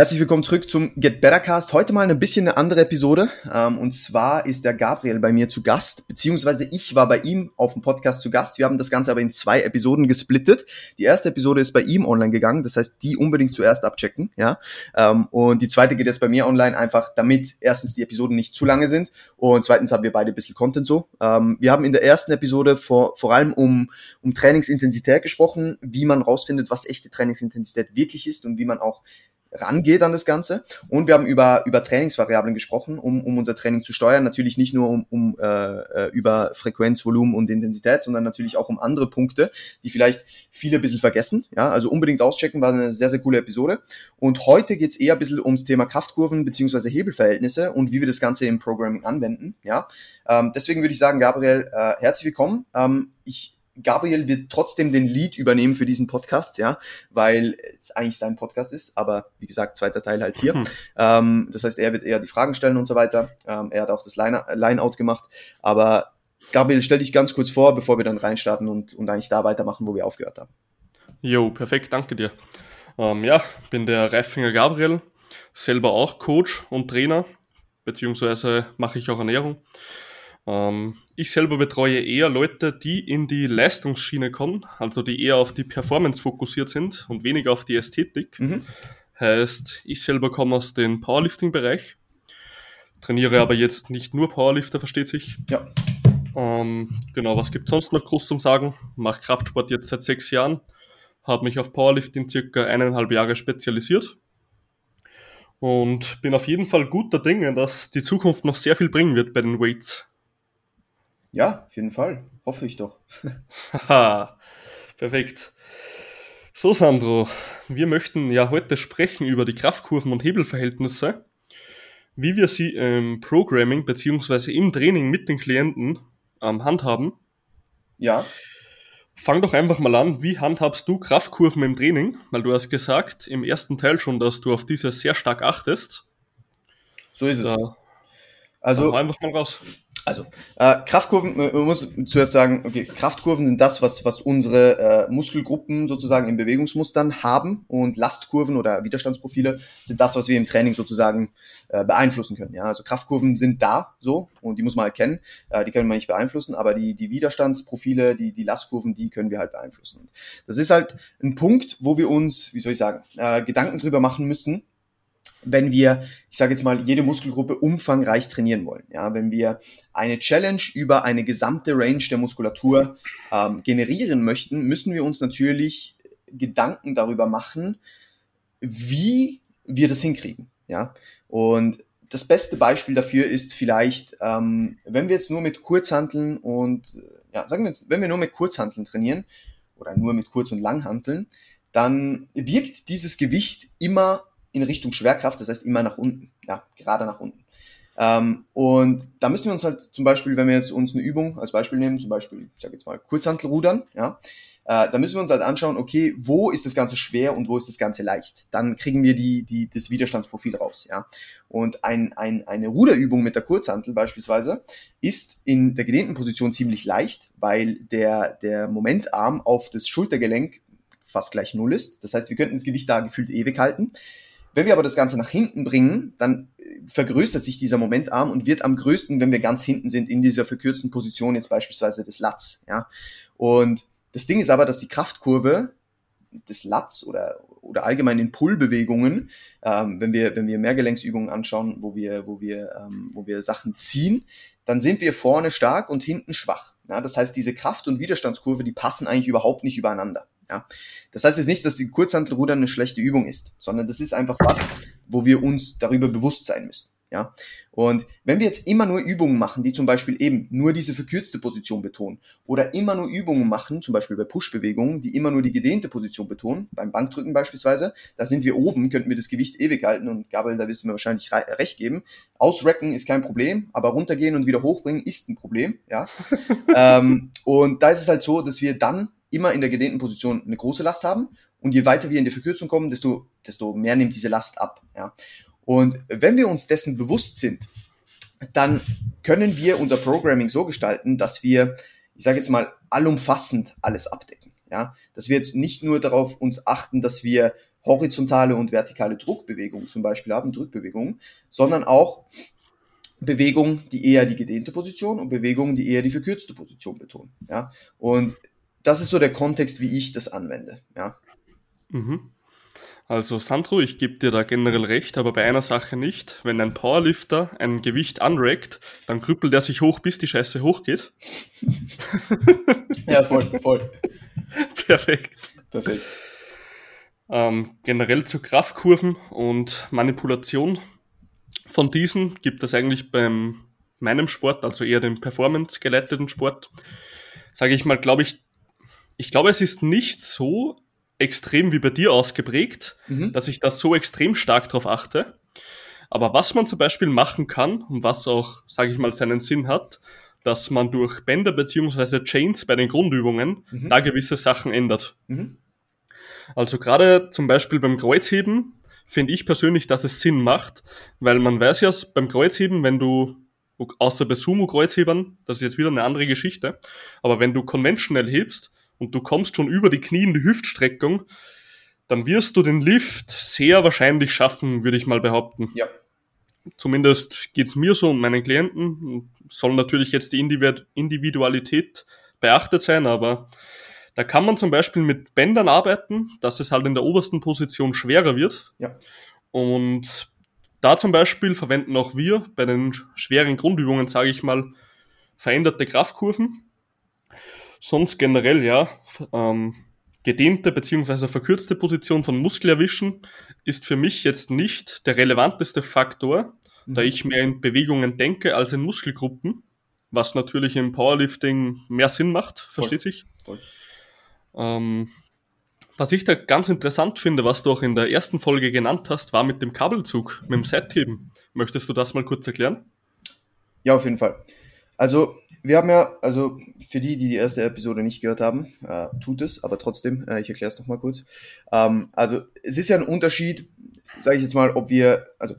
Herzlich willkommen zurück zum Get Better Cast. Heute mal ein bisschen eine andere Episode. Ähm, und zwar ist der Gabriel bei mir zu Gast, beziehungsweise ich war bei ihm auf dem Podcast zu Gast. Wir haben das Ganze aber in zwei Episoden gesplittet. Die erste Episode ist bei ihm online gegangen, das heißt, die unbedingt zuerst abchecken, ja. Ähm, und die zweite geht jetzt bei mir online, einfach damit erstens die Episoden nicht zu lange sind und zweitens haben wir beide ein bisschen Content so. Ähm, wir haben in der ersten Episode vor, vor allem um, um Trainingsintensität gesprochen, wie man rausfindet, was echte Trainingsintensität wirklich ist und wie man auch rangeht an das Ganze. Und wir haben über, über Trainingsvariablen gesprochen, um, um unser Training zu steuern. Natürlich nicht nur um, um äh, äh, über Frequenz, Volumen und Intensität, sondern natürlich auch um andere Punkte, die vielleicht viele ein bisschen vergessen. Ja, also unbedingt auschecken, war eine sehr, sehr coole Episode. Und heute geht's eher ein bisschen ums Thema Kraftkurven beziehungsweise Hebelverhältnisse und wie wir das Ganze im Programming anwenden. Ja, ähm, deswegen würde ich sagen, Gabriel, äh, herzlich willkommen. Ähm, ich Gabriel wird trotzdem den Lead übernehmen für diesen Podcast, ja, weil es eigentlich sein Podcast ist, aber wie gesagt, zweiter Teil halt hier. Hm. Ähm, das heißt, er wird eher die Fragen stellen und so weiter. Ähm, er hat auch das Line-Out gemacht, aber Gabriel, stell dich ganz kurz vor, bevor wir dann reinstarten und, und eigentlich da weitermachen, wo wir aufgehört haben. Jo, perfekt, danke dir. Ähm, ja, bin der Reifinger Gabriel, selber auch Coach und Trainer, beziehungsweise mache ich auch Ernährung. Ähm, ich selber betreue eher Leute, die in die Leistungsschiene kommen, also die eher auf die Performance fokussiert sind und weniger auf die Ästhetik. Mhm. Heißt, ich selber komme aus dem Powerlifting-Bereich, trainiere aber jetzt nicht nur Powerlifter, versteht sich. Ja. Ähm, genau, was gibt sonst noch groß zum Sagen? Mache Kraftsport jetzt seit sechs Jahren, habe mich auf Powerlifting circa eineinhalb Jahre spezialisiert und bin auf jeden Fall guter Dinge, dass die Zukunft noch sehr viel bringen wird bei den Weights. Ja, auf jeden Fall. Hoffe ich doch. Haha, perfekt. So, Sandro, wir möchten ja heute sprechen über die Kraftkurven und Hebelverhältnisse, wie wir sie im Programming beziehungsweise im Training mit den Klienten ähm, handhaben. Ja. Fang doch einfach mal an, wie handhabst du Kraftkurven im Training? Weil du hast gesagt im ersten Teil schon, dass du auf diese sehr stark achtest. So ist es. Da, also einfach mal raus. Also, äh, Kraftkurven, man muss zuerst sagen, okay, Kraftkurven sind das, was, was unsere äh, Muskelgruppen sozusagen in Bewegungsmustern haben und Lastkurven oder Widerstandsprofile sind das, was wir im Training sozusagen äh, beeinflussen können. Ja, also Kraftkurven sind da so und die muss man halt äh, die können wir nicht beeinflussen, aber die, die Widerstandsprofile, die, die Lastkurven, die können wir halt beeinflussen. Und das ist halt ein Punkt, wo wir uns, wie soll ich sagen, äh, Gedanken drüber machen müssen, wenn wir, ich sage jetzt mal, jede Muskelgruppe umfangreich trainieren wollen. Ja, wenn wir eine Challenge über eine gesamte Range der Muskulatur ähm, generieren möchten, müssen wir uns natürlich Gedanken darüber machen, wie wir das hinkriegen. Ja, und das beste Beispiel dafür ist vielleicht, ähm, wenn wir jetzt nur mit Kurzhanteln und, ja, sagen wir jetzt, wenn wir nur mit Kurzhanteln trainieren oder nur mit Kurz- und Langhanteln, dann wirkt dieses Gewicht immer in Richtung Schwerkraft, das heißt immer nach unten, ja, gerade nach unten. Ähm, und da müssen wir uns halt zum Beispiel, wenn wir jetzt uns eine Übung als Beispiel nehmen, zum Beispiel, ich sage jetzt mal Kurzhantelrudern, ja, äh, da müssen wir uns halt anschauen, okay, wo ist das Ganze schwer und wo ist das Ganze leicht? Dann kriegen wir die, die, das Widerstandsprofil raus, ja. Und ein, ein, eine Ruderübung mit der Kurzhantel beispielsweise ist in der gedehnten Position ziemlich leicht, weil der, der Momentarm auf das Schultergelenk fast gleich null ist. Das heißt, wir könnten das Gewicht da gefühlt ewig halten. Wenn wir aber das Ganze nach hinten bringen, dann äh, vergrößert sich dieser Momentarm und wird am größten, wenn wir ganz hinten sind, in dieser verkürzten Position, jetzt beispielsweise des Lats. Ja? Und das Ding ist aber, dass die Kraftkurve des Lats oder, oder allgemein in Pullbewegungen, ähm, wenn wir, wenn wir Mehrgelenksübungen anschauen, wo wir, wo wir, ähm, wo wir Sachen ziehen, dann sind wir vorne stark und hinten schwach. Ja? Das heißt, diese Kraft- und Widerstandskurve, die passen eigentlich überhaupt nicht übereinander. Ja? Das heißt jetzt nicht, dass die Kurzhantelrudern eine schlechte Übung ist, sondern das ist einfach was, wo wir uns darüber bewusst sein müssen. Ja, und wenn wir jetzt immer nur Übungen machen, die zum Beispiel eben nur diese verkürzte Position betonen, oder immer nur Übungen machen, zum Beispiel bei Push-Bewegungen, die immer nur die gedehnte Position betonen, beim Bankdrücken beispielsweise, da sind wir oben, könnten wir das Gewicht ewig halten und Gabriel, da wirst du mir wahrscheinlich recht geben. Ausrecken ist kein Problem, aber runtergehen und wieder hochbringen ist ein Problem, ja. ähm, und da ist es halt so, dass wir dann immer in der gedehnten Position eine große Last haben. Und je weiter wir in die Verkürzung kommen, desto, desto mehr nimmt diese Last ab. Ja. Und wenn wir uns dessen bewusst sind, dann können wir unser Programming so gestalten, dass wir, ich sage jetzt mal, allumfassend alles abdecken. Ja, dass wir jetzt nicht nur darauf uns achten, dass wir horizontale und vertikale Druckbewegungen zum Beispiel haben, Drückbewegungen, sondern auch Bewegungen, die eher die gedehnte Position und Bewegungen, die eher die verkürzte Position betonen. Ja? Und das ist so der Kontext, wie ich das anwende. Ja? Mhm. Also Sandro, ich gebe dir da generell recht, aber bei einer Sache nicht. Wenn ein Powerlifter ein Gewicht anrackt, dann krüppelt er sich hoch, bis die Scheiße hochgeht. ja, voll, voll. Perfekt. Perfekt. Ähm, generell zu Kraftkurven und Manipulation von diesen gibt es eigentlich beim meinem Sport, also eher dem performance-geleiteten Sport, sage ich mal, glaube ich, ich glaube, es ist nicht so extrem wie bei dir ausgeprägt, mhm. dass ich da so extrem stark drauf achte. Aber was man zum Beispiel machen kann und was auch, sage ich mal, seinen Sinn hat, dass man durch Bänder beziehungsweise Chains bei den Grundübungen mhm. da gewisse Sachen ändert. Mhm. Also gerade zum Beispiel beim Kreuzheben finde ich persönlich, dass es Sinn macht, weil man weiß ja beim Kreuzheben, wenn du außer bei Sumo-Kreuzhebern, das ist jetzt wieder eine andere Geschichte, aber wenn du konventionell hebst, und du kommst schon über die Knie in die Hüftstreckung, dann wirst du den Lift sehr wahrscheinlich schaffen, würde ich mal behaupten. Ja. Zumindest geht's mir so und meinen Klienten. Soll natürlich jetzt die Individualität beachtet sein, aber da kann man zum Beispiel mit Bändern arbeiten, dass es halt in der obersten Position schwerer wird. Ja. Und da zum Beispiel verwenden auch wir bei den schweren Grundübungen, sage ich mal, veränderte Kraftkurven. Sonst generell, ja, ähm, gedehnte beziehungsweise verkürzte Position von Muskel erwischen ist für mich jetzt nicht der relevanteste Faktor, mhm. da ich mehr in Bewegungen denke als in Muskelgruppen, was natürlich im Powerlifting mehr Sinn macht, versteht Voll. sich. Voll. Ähm, was ich da ganz interessant finde, was du auch in der ersten Folge genannt hast, war mit dem Kabelzug, mit dem Seitheben. Möchtest du das mal kurz erklären? Ja, auf jeden Fall. Also wir haben ja, also für die, die die erste Episode nicht gehört haben, äh, tut es, aber trotzdem, äh, ich erkläre es nochmal kurz. Ähm, also es ist ja ein Unterschied, sage ich jetzt mal, ob wir, also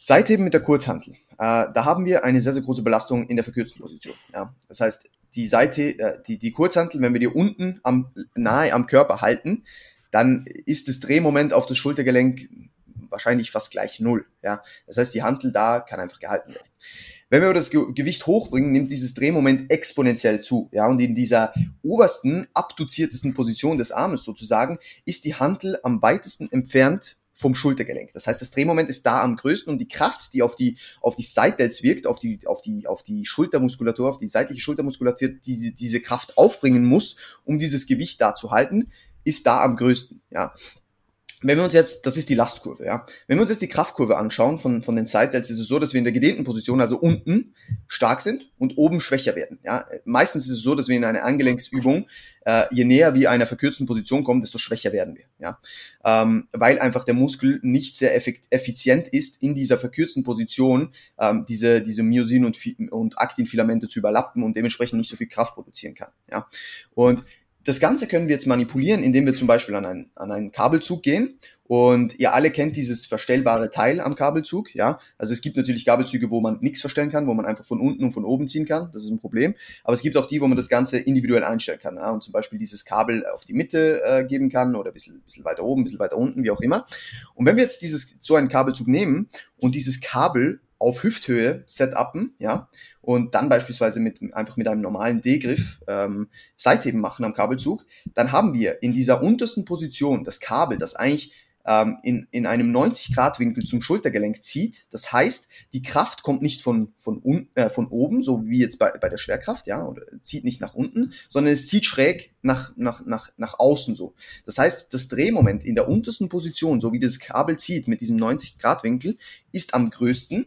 Seitheben mit der Kurzhantel, äh, da haben wir eine sehr, sehr große Belastung in der verkürzten Position. Ja? Das heißt, die Seite, äh, die, die Kurzhantel, wenn wir die unten am, nahe am Körper halten, dann ist das Drehmoment auf das Schultergelenk wahrscheinlich fast gleich null. Ja? Das heißt, die Hantel da kann einfach gehalten werden. Wenn wir das Gewicht hochbringen, nimmt dieses Drehmoment exponentiell zu. Ja, und in dieser obersten, abduziertesten Position des Armes sozusagen, ist die Hantel am weitesten entfernt vom Schultergelenk. Das heißt, das Drehmoment ist da am größten und die Kraft, die auf die, auf die Seitdels wirkt, auf die, auf die, auf die Schultermuskulatur, auf die seitliche Schultermuskulatur, die diese Kraft aufbringen muss, um dieses Gewicht da zu halten, ist da am größten. Ja, wenn wir uns jetzt, das ist die Lastkurve, ja. Wenn wir uns jetzt die Kraftkurve anschauen von, von den Sidedels, ist es so, dass wir in der gedehnten Position, also unten, stark sind und oben schwächer werden, ja. Meistens ist es so, dass wir in einer Angelenksübung, äh, je näher wir einer verkürzten Position kommen, desto schwächer werden wir, ja. Ähm, weil einfach der Muskel nicht sehr effizient ist, in dieser verkürzten Position ähm, diese, diese Myosin- und, und Aktinfilamente zu überlappen und dementsprechend nicht so viel Kraft produzieren kann, ja. Und das Ganze können wir jetzt manipulieren, indem wir zum Beispiel an, ein, an einen Kabelzug gehen. Und ihr alle kennt dieses verstellbare Teil am Kabelzug, ja. Also es gibt natürlich Kabelzüge, wo man nichts verstellen kann, wo man einfach von unten und von oben ziehen kann. Das ist ein Problem. Aber es gibt auch die, wo man das Ganze individuell einstellen kann. Ja? Und zum Beispiel dieses Kabel auf die Mitte äh, geben kann oder ein bisschen, bisschen weiter oben, ein bisschen weiter unten, wie auch immer. Und wenn wir jetzt dieses so einen Kabelzug nehmen und dieses Kabel auf Hüfthöhe setupen, ja, und dann beispielsweise mit, einfach mit einem normalen D-Griff ähm, Seitheben machen am Kabelzug, dann haben wir in dieser untersten Position das Kabel, das eigentlich ähm, in, in einem 90-Grad-Winkel zum Schultergelenk zieht. Das heißt, die Kraft kommt nicht von, von, un, äh, von oben, so wie jetzt bei, bei der Schwerkraft, ja, oder zieht nicht nach unten, sondern es zieht schräg nach, nach, nach, nach außen so. Das heißt, das Drehmoment in der untersten Position, so wie das Kabel zieht mit diesem 90-Grad-Winkel, ist am größten.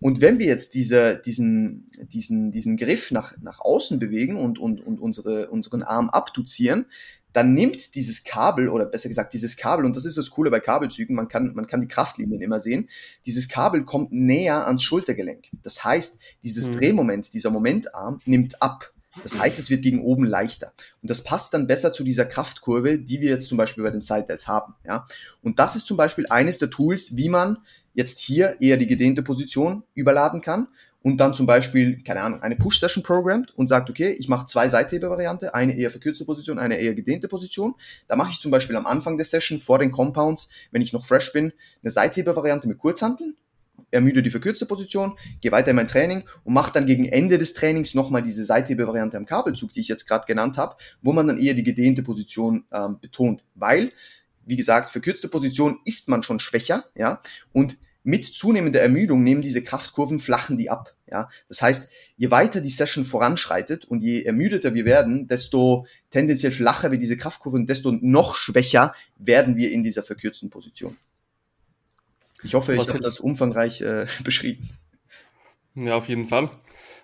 Und wenn wir jetzt diese, diesen, diesen, diesen Griff nach, nach außen bewegen und, und, und unsere, unseren Arm abduzieren, dann nimmt dieses Kabel, oder besser gesagt dieses Kabel, und das ist das Coole bei Kabelzügen, man kann, man kann die Kraftlinien immer sehen, dieses Kabel kommt näher ans Schultergelenk. Das heißt, dieses mhm. Drehmoment, dieser Momentarm nimmt ab. Das heißt, es wird gegen oben leichter. Und das passt dann besser zu dieser Kraftkurve, die wir jetzt zum Beispiel bei den Side haben. Ja? Und das ist zum Beispiel eines der Tools, wie man jetzt hier eher die gedehnte Position überladen kann und dann zum Beispiel, keine Ahnung, eine Push-Session programmt und sagt, okay, ich mache zwei Seithebe-Variante, eine eher verkürzte Position, eine eher gedehnte Position. Da mache ich zum Beispiel am Anfang der Session vor den Compounds, wenn ich noch fresh bin, eine Seithebe-Variante mit Kurzhanteln ermüde die verkürzte Position, gehe weiter in mein Training und mache dann gegen Ende des Trainings nochmal diese Seithebe-Variante am Kabelzug, die ich jetzt gerade genannt habe, wo man dann eher die gedehnte Position ähm, betont. Weil, wie gesagt, verkürzte Position ist man schon schwächer, ja, und mit zunehmender Ermüdung nehmen diese Kraftkurven, flachen die ab. Ja, das heißt, je weiter die Session voranschreitet und je ermüdeter wir werden, desto tendenziell flacher wird diese Kraftkurven, desto noch schwächer werden wir in dieser verkürzten Position. Ich hoffe, ich habe das umfangreich äh, beschrieben. Ja, auf jeden Fall.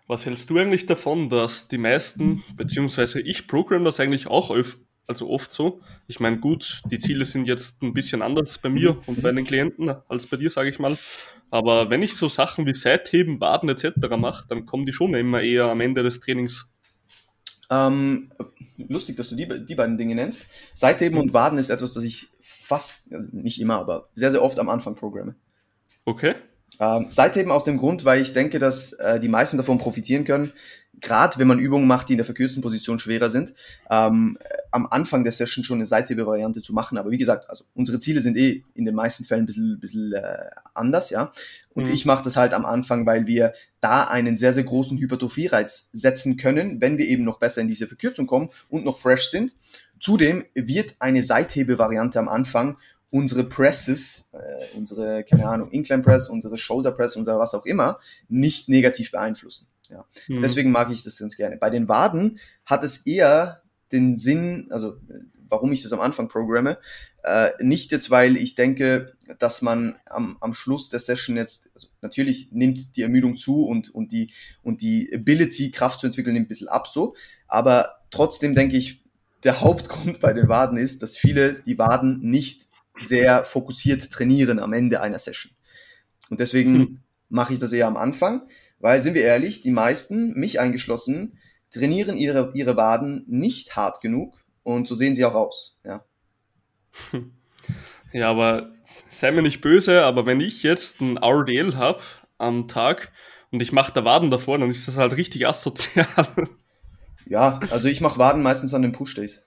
Was hältst du eigentlich davon, dass die meisten, beziehungsweise ich programme das eigentlich auch öf also oft so. Ich meine, gut, die Ziele sind jetzt ein bisschen anders bei mir und bei den Klienten als bei dir, sage ich mal. Aber wenn ich so Sachen wie Seitheben, Waden etc. mache, dann kommen die schon immer eher am Ende des Trainings. Ähm, lustig, dass du die, die beiden Dinge nennst. Seitheben und Waden ist etwas, das ich fast, also nicht immer, aber sehr, sehr oft am Anfang programme. Okay. Ähm, Seitheben aus dem Grund, weil ich denke, dass äh, die meisten davon profitieren können, gerade wenn man Übungen macht, die in der verkürzten Position schwerer sind, ähm, am Anfang der Session schon eine Seithebe-Variante zu machen. Aber wie gesagt, also unsere Ziele sind eh in den meisten Fällen ein bisschen, bisschen äh, anders, ja. Und mhm. ich mache das halt am Anfang, weil wir da einen sehr, sehr großen Hypertrophie-Reiz setzen können, wenn wir eben noch besser in diese Verkürzung kommen und noch fresh sind. Zudem wird eine Seithebe-Variante am Anfang unsere Presses, äh, unsere, keine Ahnung, Incline Press, unsere Shoulder Press, unser was auch immer, nicht negativ beeinflussen. Ja. Mhm. Deswegen mag ich das ganz gerne. Bei den Waden hat es eher den Sinn, also warum ich das am Anfang programme, äh, nicht jetzt, weil ich denke, dass man am, am Schluss der Session jetzt, also natürlich nimmt die Ermüdung zu und, und, die, und die Ability, Kraft zu entwickeln, nimmt ein bisschen ab so, aber trotzdem denke ich, der Hauptgrund bei den Waden ist, dass viele die Waden nicht sehr fokussiert trainieren am Ende einer Session. Und deswegen hm. mache ich das eher am Anfang, weil, sind wir ehrlich, die meisten, mich eingeschlossen, trainieren ihre, ihre Waden nicht hart genug und so sehen sie auch aus. Ja, ja aber sei mir nicht böse, aber wenn ich jetzt ein RDL habe am Tag und ich mache da Waden davor, dann ist das halt richtig asozial. Ja, also ich mache Waden meistens an den Push-Days.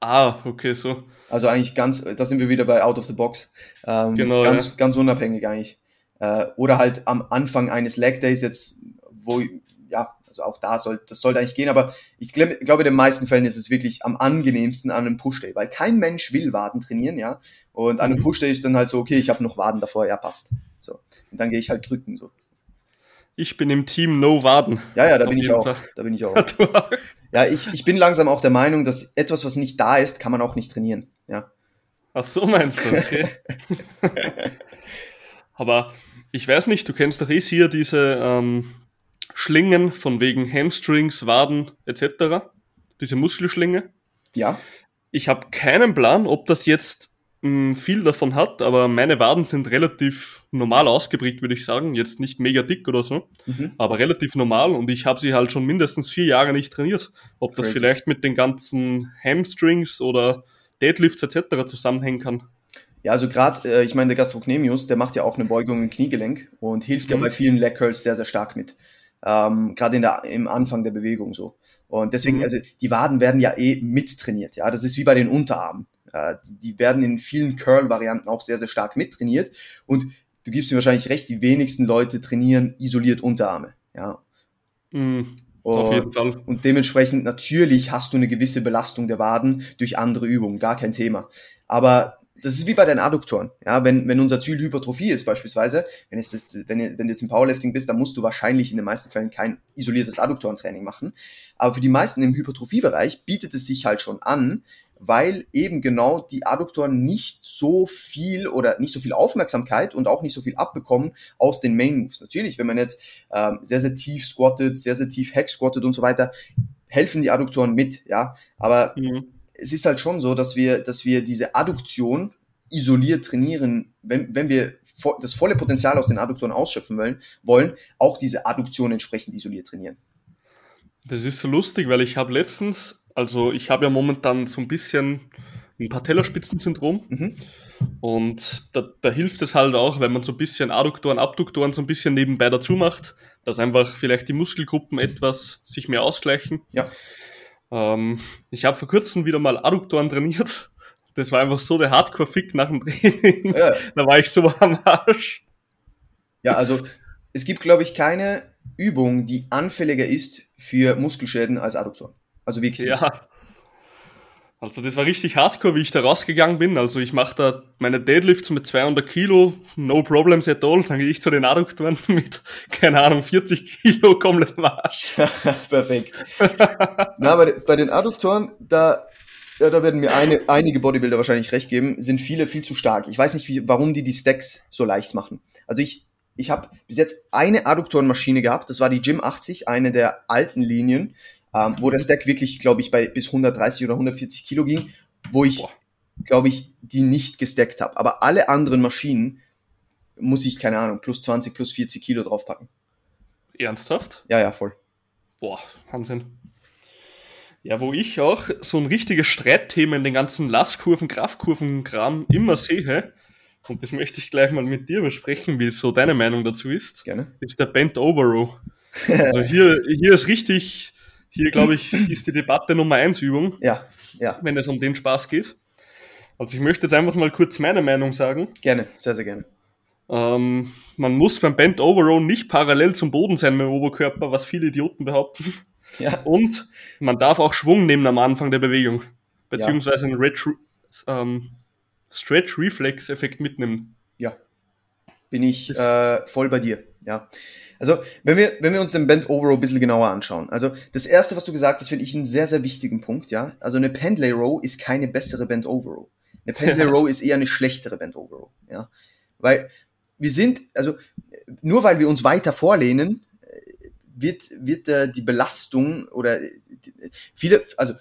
Ah, okay, so. Also eigentlich ganz, da sind wir wieder bei Out of the Box. Ähm, genau. Ganz, ja. ganz unabhängig eigentlich. Äh, oder halt am Anfang eines Leg Days jetzt, wo, ja, also auch da soll, das sollte eigentlich gehen, aber ich glaube, glaube, in den meisten Fällen ist es wirklich am angenehmsten an einem Push Day, weil kein Mensch will Waden trainieren, ja. Und an einem mhm. Push Day ist dann halt so, okay, ich habe noch Waden davor, ja, passt. So. Und dann gehe ich halt drücken, so. Ich bin im Team No Waden. Ja, ja, da bin ich auch. Fall. Da bin ich auch. ja, ich, ich bin langsam auch der Meinung, dass etwas, was nicht da ist, kann man auch nicht trainieren. Ja. Ach so meinst du, okay. Aber ich weiß nicht, du kennst doch eh hier diese ähm, Schlingen von wegen Hamstrings, Waden etc. Diese Muskelschlinge. Ja. Ich habe keinen Plan, ob das jetzt mh, hm, viel davon hat, aber meine Waden sind relativ normal ausgeprägt, würde ich sagen. Jetzt nicht mega dick oder so, mhm. aber relativ normal und ich habe sie halt schon mindestens vier Jahre nicht trainiert. Ob das Crazy. vielleicht mit den ganzen Hamstrings oder Deadlifts etc. zusammenhängen kann. Ja, also gerade, äh, ich meine, der Gastrocnemius, der macht ja auch eine Beugung im Kniegelenk und hilft mhm. ja bei vielen Leg Curls sehr, sehr stark mit. Ähm, gerade in der, im Anfang der Bewegung so. Und deswegen, mhm. also die Waden werden ja eh mittrainiert. Ja, das ist wie bei den Unterarmen. Äh, die, die werden in vielen Curl-Varianten auch sehr, sehr stark mittrainiert. Und du gibst mir wahrscheinlich recht, die wenigsten Leute trainieren isoliert Unterarme. Ja. Mhm. Auf jeden Fall. Und dementsprechend natürlich hast du eine gewisse Belastung der Waden durch andere Übungen, gar kein Thema. Aber das ist wie bei den Adduktoren. Ja, wenn, wenn unser Ziel Hypertrophie ist beispielsweise, wenn, es das, wenn, wenn du jetzt im Powerlifting bist, dann musst du wahrscheinlich in den meisten Fällen kein isoliertes Adduktorentraining machen. Aber für die meisten im Hypertrophiebereich bietet es sich halt schon an, weil eben genau die Adduktoren nicht so viel oder nicht so viel Aufmerksamkeit und auch nicht so viel abbekommen aus den Main Moves. Natürlich, wenn man jetzt ähm, sehr, sehr tief squattet, sehr, sehr tief hack squattet und so weiter, helfen die Adduktoren mit, ja. Aber mhm es ist halt schon so, dass wir, dass wir diese Adduktion isoliert trainieren, wenn, wenn wir das volle Potenzial aus den Adduktoren ausschöpfen wollen, wollen, auch diese Adduktion entsprechend isoliert trainieren. Das ist so lustig, weil ich habe letztens, also ich habe ja momentan so ein bisschen ein Patellaspitzensyndrom mhm. und da, da hilft es halt auch, wenn man so ein bisschen Adduktoren, Abduktoren so ein bisschen nebenbei dazu macht, dass einfach vielleicht die Muskelgruppen etwas sich mehr ausgleichen. Ja. Ähm, ich habe vor kurzem wieder mal Adduktoren trainiert. Das war einfach so der Hardcore-Fick nach dem Training. Ja. Da war ich so am Arsch. Ja, also es gibt, glaube ich, keine Übung, die anfälliger ist für Muskelschäden als Adduktoren. Also wirklich. Ja. Also das war richtig hardcore, wie ich da rausgegangen bin. Also ich mache da meine Deadlifts mit 200 Kilo, no problems at all. Dann gehe ich zu den Adduktoren mit, keine Ahnung, 40 Kilo komplett am Arsch. Perfekt. Na, bei, bei den Adduktoren, da, ja, da werden mir eine, einige Bodybuilder wahrscheinlich recht geben, sind viele viel zu stark. Ich weiß nicht, wie, warum die die Stacks so leicht machen. Also ich, ich habe bis jetzt eine Adduktorenmaschine gehabt, das war die Gym 80, eine der alten Linien ähm, wo der Stack wirklich, glaube ich, bei bis 130 oder 140 Kilo ging, wo ich, glaube ich, die nicht gestackt habe. Aber alle anderen Maschinen muss ich, keine Ahnung, plus 20, plus 40 Kilo draufpacken. Ernsthaft? Ja, ja, voll. Boah, Wahnsinn. Ja, wo ich auch so ein richtiges Streitthema in den ganzen Lastkurven, Kraftkurven-Kram immer sehe, und das möchte ich gleich mal mit dir besprechen, wie so deine Meinung dazu ist, Gerne. ist der Bent Over Row. Also hier, hier ist richtig hier, glaube ich, ist die Debatte Nummer 1 Übung. Ja, ja. Wenn es um den Spaß geht. Also ich möchte jetzt einfach mal kurz meine Meinung sagen. Gerne, sehr, sehr gerne. Ähm, man muss beim Bent Overrow nicht parallel zum Boden sein mit dem Oberkörper, was viele Idioten behaupten. Ja. Und man darf auch Schwung nehmen am Anfang der Bewegung. Beziehungsweise ja. einen ähm, Stretch Reflex Effekt mitnehmen. Ja. Bin ich äh, voll bei dir. Ja. Also, wenn wir, wenn wir uns den Bend Over Row ein bisschen genauer anschauen. Also, das erste, was du gesagt hast, finde ich einen sehr, sehr wichtigen Punkt, ja. Also, eine Pendlay Row ist keine bessere Bend Over Row. Eine Pendlay Row ist eher eine schlechtere Bend Over Row, ja. Weil wir sind, also, nur weil wir uns weiter vorlehnen, wird, wird äh, die Belastung oder viele, also,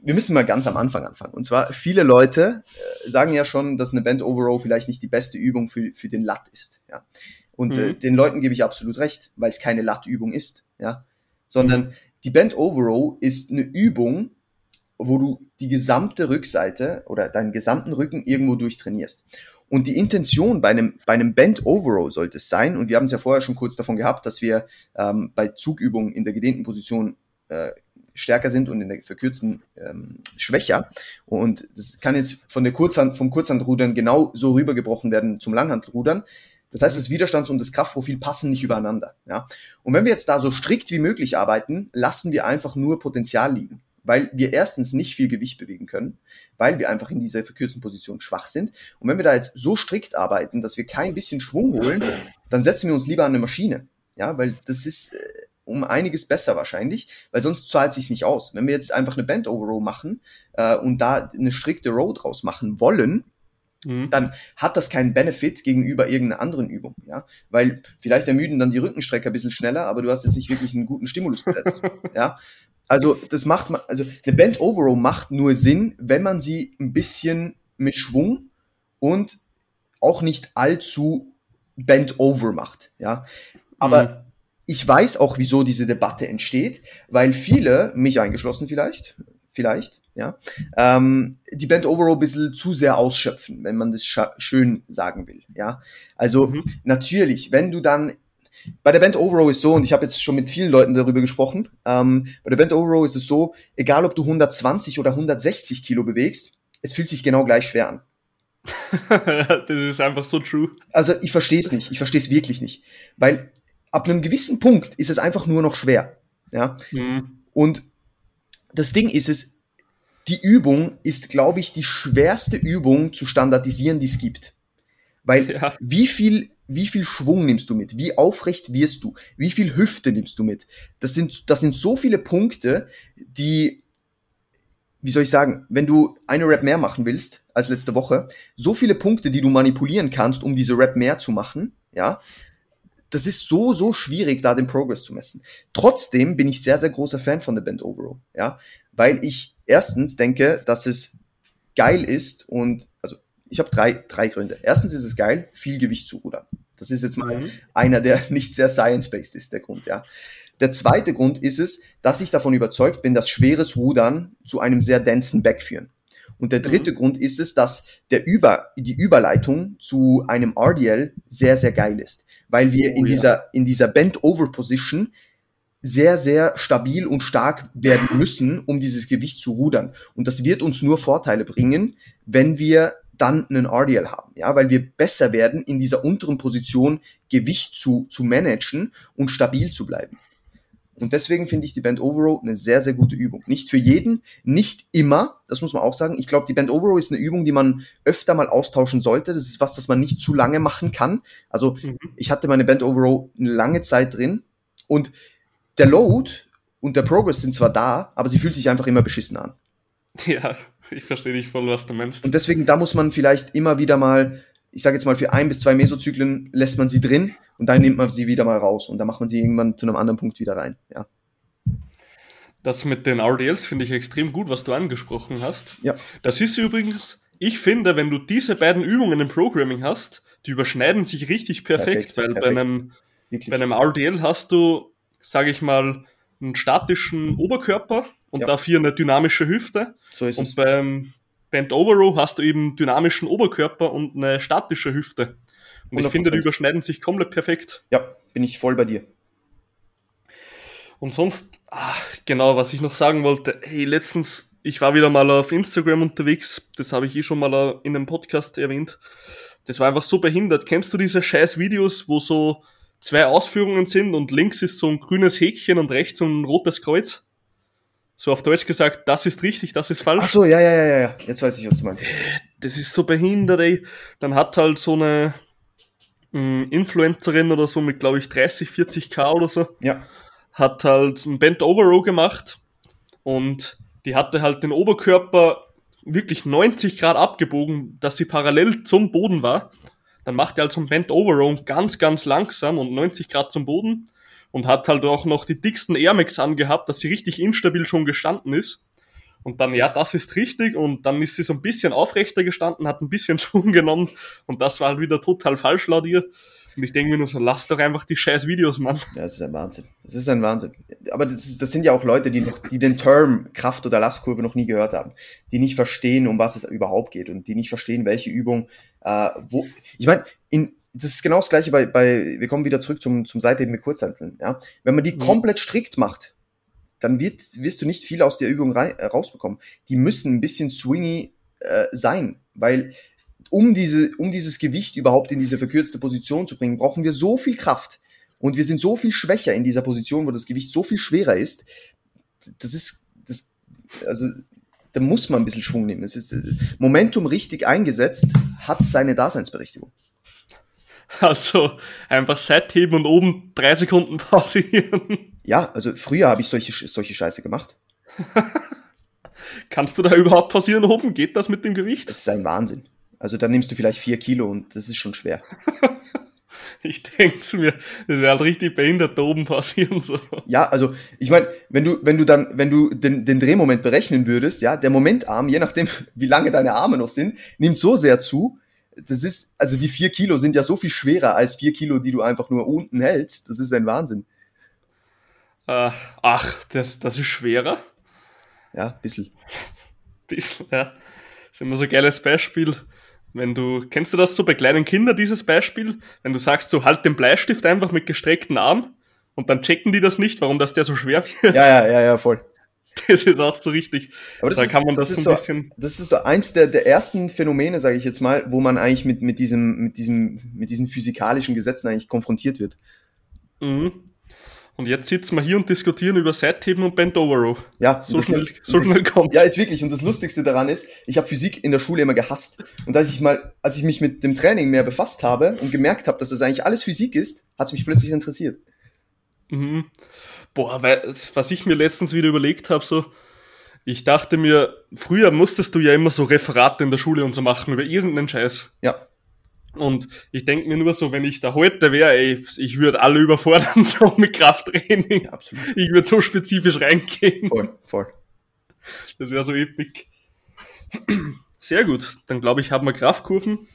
wir müssen mal ganz am Anfang anfangen. Und zwar, viele Leute äh, sagen ja schon, dass eine Bend Over Row vielleicht nicht die beste Übung für, für den Lat ist, ja. Und äh, mhm. äh, den Leuten gebe ich absolut recht, weil es keine Lattübung ist, ja. Sondern mhm. die Bend Over Row ist eine Übung, wo du die gesamte Rückseite oder deinen gesamten Rücken irgendwo durchtrainierst. Und die Intention bei einem, bei einem Bend Over Row sollte es sein, und wir haben es ja vorher schon kurz davon gehabt, dass wir ähm, bei Zugübungen in der gedehnten Position äh, stärker sind und in der verkürzten ähm, schwächer. Und das kann jetzt von der Kurzhand, vom Kurzhandrudern genau so rübergebrochen werden zum Langhandrudern. Das heißt, das Widerstands- und das Kraftprofil passen nicht übereinander. Ja? Und wenn wir jetzt da so strikt wie möglich arbeiten, lassen wir einfach nur Potenzial liegen, weil wir erstens nicht viel Gewicht bewegen können, weil wir einfach in dieser verkürzten Position schwach sind. Und wenn wir da jetzt so strikt arbeiten, dass wir kein bisschen Schwung holen, dann setzen wir uns lieber an eine Maschine. Ja, weil das ist äh, um einiges besser wahrscheinlich, weil sonst zahlt sich nicht aus. Wenn wir jetzt einfach eine Band Over Row machen äh, und da eine strikte Row draus machen wollen, mhm. dann hat das keinen Benefit gegenüber irgendeiner anderen Übung, ja, weil vielleicht ermüden dann die Rückenstrecker ein bisschen schneller, aber du hast jetzt nicht wirklich einen guten Stimulus gesetzt, ja. Also das macht man, also eine Bend Over macht nur Sinn, wenn man sie ein bisschen mit Schwung und auch nicht allzu Bend Over macht, ja. Aber mhm. ich weiß auch, wieso diese Debatte entsteht, weil viele, mich eingeschlossen vielleicht, vielleicht, ja, ähm, die Band Overall ein bisschen zu sehr ausschöpfen, wenn man das schön sagen will, ja. Also mhm. natürlich, wenn du dann bei der Band Overall ist so, und ich habe jetzt schon mit vielen Leuten darüber gesprochen, ähm, bei der Band Overall ist es so, egal ob du 120 oder 160 Kilo bewegst, es fühlt sich genau gleich schwer an. das ist einfach so true. Also ich verstehe es nicht, ich verstehe es wirklich nicht, weil ab einem gewissen Punkt ist es einfach nur noch schwer, ja. Mhm. Und das Ding ist es, die Übung ist, glaube ich, die schwerste Übung zu standardisieren, die es gibt. Weil ja. wie viel, wie viel Schwung nimmst du mit? Wie aufrecht wirst du? Wie viel Hüfte nimmst du mit? Das sind, das sind so viele Punkte, die, wie soll ich sagen, wenn du eine Rap mehr machen willst als letzte Woche, so viele Punkte, die du manipulieren kannst, um diese Rap mehr zu machen, ja, das ist so, so schwierig, da den Progress zu messen. Trotzdem bin ich sehr, sehr großer Fan von der Band Overall, ja, weil ich erstens denke, dass es geil ist und, also ich habe drei, drei Gründe. Erstens ist es geil, viel Gewicht zu rudern. Das ist jetzt mal mhm. einer, der nicht sehr science-based ist, der Grund, ja. Der zweite Grund ist es, dass ich davon überzeugt bin, dass schweres Rudern zu einem sehr densen Back führen. Und der dritte mhm. Grund ist es, dass der Über, die Überleitung zu einem RDL sehr, sehr geil ist. Weil wir oh, in, ja. dieser, in dieser Bend-Over-Position sehr, sehr stabil und stark werden müssen, um dieses Gewicht zu rudern. Und das wird uns nur Vorteile bringen, wenn wir dann einen RDL haben, ja, weil wir besser werden, in dieser unteren Position Gewicht zu, zu managen und stabil zu bleiben. Und deswegen finde ich die Band Overrow eine sehr, sehr gute Übung. Nicht für jeden, nicht immer, das muss man auch sagen. Ich glaube, die Band Overrow ist eine Übung, die man öfter mal austauschen sollte. Das ist was, das man nicht zu lange machen kann. Also mhm. ich hatte meine Band Overrow eine lange Zeit drin und der Load und der Progress sind zwar da, aber sie fühlt sich einfach immer beschissen an. Ja, ich verstehe dich voll, was du meinst. Und deswegen, da muss man vielleicht immer wieder mal, ich sage jetzt mal, für ein bis zwei Mesozyklen lässt man sie drin und dann nimmt man sie wieder mal raus und dann macht man sie irgendwann zu einem anderen Punkt wieder rein. Ja. Das mit den RDLs finde ich extrem gut, was du angesprochen hast. Ja. Das ist übrigens, ich finde, wenn du diese beiden Übungen im Programming hast, die überschneiden sich richtig perfekt, perfekt weil perfekt. Bei, einem, bei einem RDL hast du, sage ich mal, einen statischen Oberkörper und ja. dafür eine dynamische Hüfte. So ist und es. beim Bent Over Row hast du eben dynamischen Oberkörper und eine statische Hüfte. Und 100%. ich finde, die überschneiden sich komplett perfekt. Ja, bin ich voll bei dir. Und sonst, ach, genau, was ich noch sagen wollte, hey, letztens, ich war wieder mal auf Instagram unterwegs, das habe ich eh schon mal in einem Podcast erwähnt. Das war einfach so behindert. Kennst du diese scheiß Videos, wo so zwei Ausführungen sind und links ist so ein grünes Häkchen und rechts so ein rotes Kreuz? So auf Deutsch gesagt, das ist richtig, das ist falsch. Ach so, ja, ja, ja, ja. Jetzt weiß ich, was du meinst. Das ist so behindert, ey. Dann hat halt so eine mh, hm, Influencerin oder so mit, glaube ich, 30, 40k oder so. Ja. Hat halt ein Bent Over Row gemacht und die hatte halt den Oberkörper wirklich 90 Grad abgebogen, dass sie parallel zum Boden war. Dann macht er halt so ein Bent Over Row ganz, ganz langsam und 90 Grad zum Boden und hat halt auch noch die dicksten Air Max angehabt, dass sie richtig instabil schon gestanden ist. Und dann, ja, das ist richtig. Und dann ist sie so ein bisschen aufrechter gestanden, hat ein bisschen Schwung genommen. Und das war halt wieder total falsch laut ihr. Und ich denke mir nur so, lass doch einfach die scheiß Videos, Mann. Ja, das ist ein Wahnsinn. Das ist ein Wahnsinn. Aber das, ist, das sind ja auch Leute, die noch, die den Term Kraft- oder Lastkurve noch nie gehört haben. Die nicht verstehen, um was es überhaupt geht und die nicht verstehen, welche Übung, äh, wo, ich meine, in, das ist genau das gleiche bei, bei wir kommen wieder zurück zum, zum Seitheben mit Kurzhanteln. Ja? Wenn man die mhm. komplett strikt macht, dann wird, wirst du nicht viel aus der Übung rein, äh, rausbekommen. Die müssen ein bisschen swingy äh, sein, weil um, diese, um dieses Gewicht überhaupt in diese verkürzte Position zu bringen, brauchen wir so viel Kraft. Und wir sind so viel schwächer in dieser Position, wo das Gewicht so viel schwerer ist. Das ist, das, also, da muss man ein bisschen Schwung nehmen. Es ist, äh, Momentum richtig eingesetzt hat seine Daseinsberechtigung. Also einfach Set heben und oben drei Sekunden pausieren. Ja, also früher habe ich solche, solche Scheiße gemacht. Kannst du da überhaupt pausieren oben? Geht das mit dem Gewicht? Das ist ein Wahnsinn. Also da nimmst du vielleicht vier Kilo und das ist schon schwer. ich denke zu mir, das wäre halt richtig behindert da oben passieren so. Ja, also ich meine, wenn du, wenn du dann, wenn du den, den Drehmoment berechnen würdest, ja, der Momentarm, je nachdem, wie lange deine Arme noch sind, nimmt so sehr zu, das ist, also die vier Kilo sind ja so viel schwerer als vier Kilo, die du einfach nur unten hältst. Das ist ein Wahnsinn. Äh, ach, das, das ist schwerer? Ja, bisschen. bisschen, ja. Das ist immer so ein geiles Beispiel. Wenn du, kennst du das so bei kleinen Kindern, dieses Beispiel? Wenn du sagst, so halt den Bleistift einfach mit gestreckten Arm und dann checken die das nicht, warum das der so schwer wird. Ja, ja, ja, ja, voll. Das ist auch so richtig. Aber das da ist, kann man das, das so ein bisschen. das ist so eins der, der ersten Phänomene, sage ich jetzt mal, wo man eigentlich mit, mit, diesem, mit, diesem, mit diesen physikalischen Gesetzen eigentlich konfrontiert wird. Mhm. Und jetzt sitzen wir hier und diskutieren über Seitheben und Bend Over Row. Ja, so schnell, so schnell kommt. Ja, ist wirklich. Und das Lustigste daran ist, ich habe Physik in der Schule immer gehasst. Und als ich mal, als ich mich mit dem Training mehr befasst habe und gemerkt habe, dass das eigentlich alles Physik ist, hat es mich plötzlich interessiert. Mhm. Boah, weil, was ich mir letztens wieder überlegt habe, so, ich dachte mir, früher musstest du ja immer so Referate in der Schule und so machen über irgendeinen Scheiß. Ja. Und ich denke mir nur so, wenn ich da heute wäre, ey, ich würde alle überfordern, so mit Krafttraining. Absolut. Ich würde so spezifisch reingehen. Voll, voll. Das wäre so epic. Sehr gut. Dann glaube ich, haben wir Kraftkurven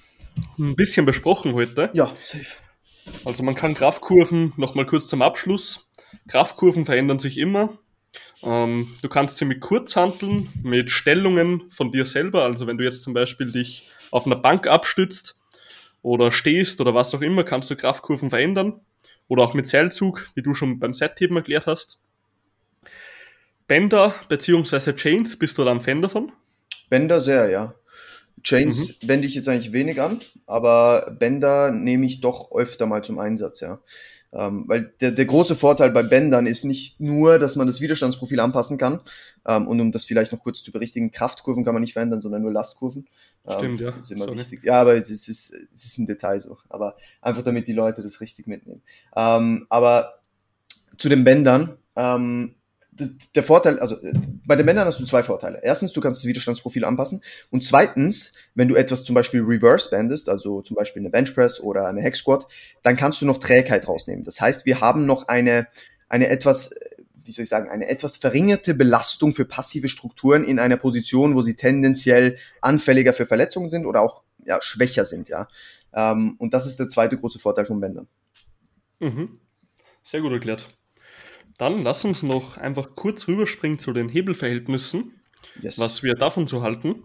ein bisschen besprochen heute. Ja, safe. Also man kann Kraftkurven, nochmal kurz zum Abschluss, Kraftkurven verändern sich immer. Ähm, du kannst sie mit Kurzhanteln, mit Stellungen von dir selber, also wenn du jetzt zum Beispiel dich auf einer Bank abstützt oder stehst oder was auch immer, kannst du Kraftkurven verändern. Oder auch mit Seilzug, wie du schon beim Set-Heben erklärt hast. Bänder bzw. Chains, bist du da ein Fan davon? Bänder sehr, ja. Chains mhm. wende ich jetzt eigentlich wenig an, aber Bänder nehme ich doch öfter mal zum Einsatz, ja. Ähm, weil der, der große Vorteil bei Bändern ist nicht nur, dass man das Widerstandsprofil anpassen kann. Ähm, und um das vielleicht noch kurz zu berichtigen, Kraftkurven kann man nicht verändern, sondern nur Lastkurven. Ähm, Stimmt, ja. Das ist immer Sorry. wichtig. Ja, aber es ist, es ist ein Detail so. Aber einfach damit die Leute das richtig mitnehmen. Ähm, aber zu den Bändern, ähm, der Vorteil, also bei den Männern hast du zwei Vorteile. Erstens, du kannst das Widerstandsprofil anpassen. Und zweitens, wenn du etwas zum Beispiel reverse bandest, also zum Beispiel eine Benchpress oder eine Hex Squat, dann kannst du noch Trägheit rausnehmen. Das heißt, wir haben noch eine, eine etwas, wie soll ich sagen, eine etwas verringerte Belastung für passive Strukturen in einer Position, wo sie tendenziell anfälliger für Verletzungen sind oder auch ja, schwächer sind, ja. Ähm, und das ist der zweite große Vorteil von Bändern. Mhm. Sehr gut erklärt. Dann lass uns noch einfach kurz rüberspringen zu den Hebelverhältnissen, yes. was wir davon zu halten.